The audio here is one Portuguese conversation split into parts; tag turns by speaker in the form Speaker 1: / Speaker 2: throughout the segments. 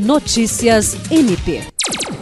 Speaker 1: Notícias MP.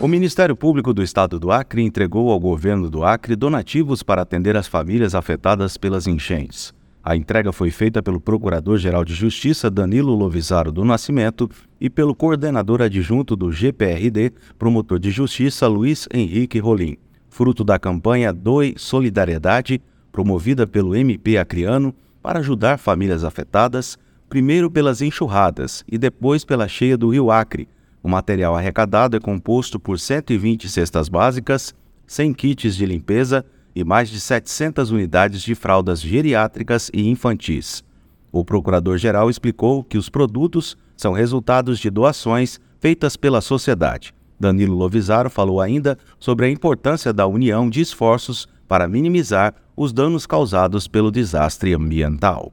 Speaker 2: O Ministério Público do Estado do Acre entregou ao governo do Acre donativos para atender as famílias afetadas pelas enchentes. A entrega foi feita pelo Procurador-Geral de Justiça Danilo Lovisaro do Nascimento e pelo coordenador adjunto do GPRD, promotor de justiça Luiz Henrique Rolim, fruto da campanha Doe Solidariedade, promovida pelo MP Acreano para ajudar famílias afetadas, primeiro pelas enxurradas e depois pela cheia do Rio Acre, o material arrecadado é composto por 120 cestas básicas, 100 kits de limpeza e mais de 700 unidades de fraldas geriátricas e infantis. O procurador-geral explicou que os produtos são resultados de doações feitas pela sociedade. Danilo Lovisaro falou ainda sobre a importância da união de esforços para minimizar os danos causados pelo desastre ambiental.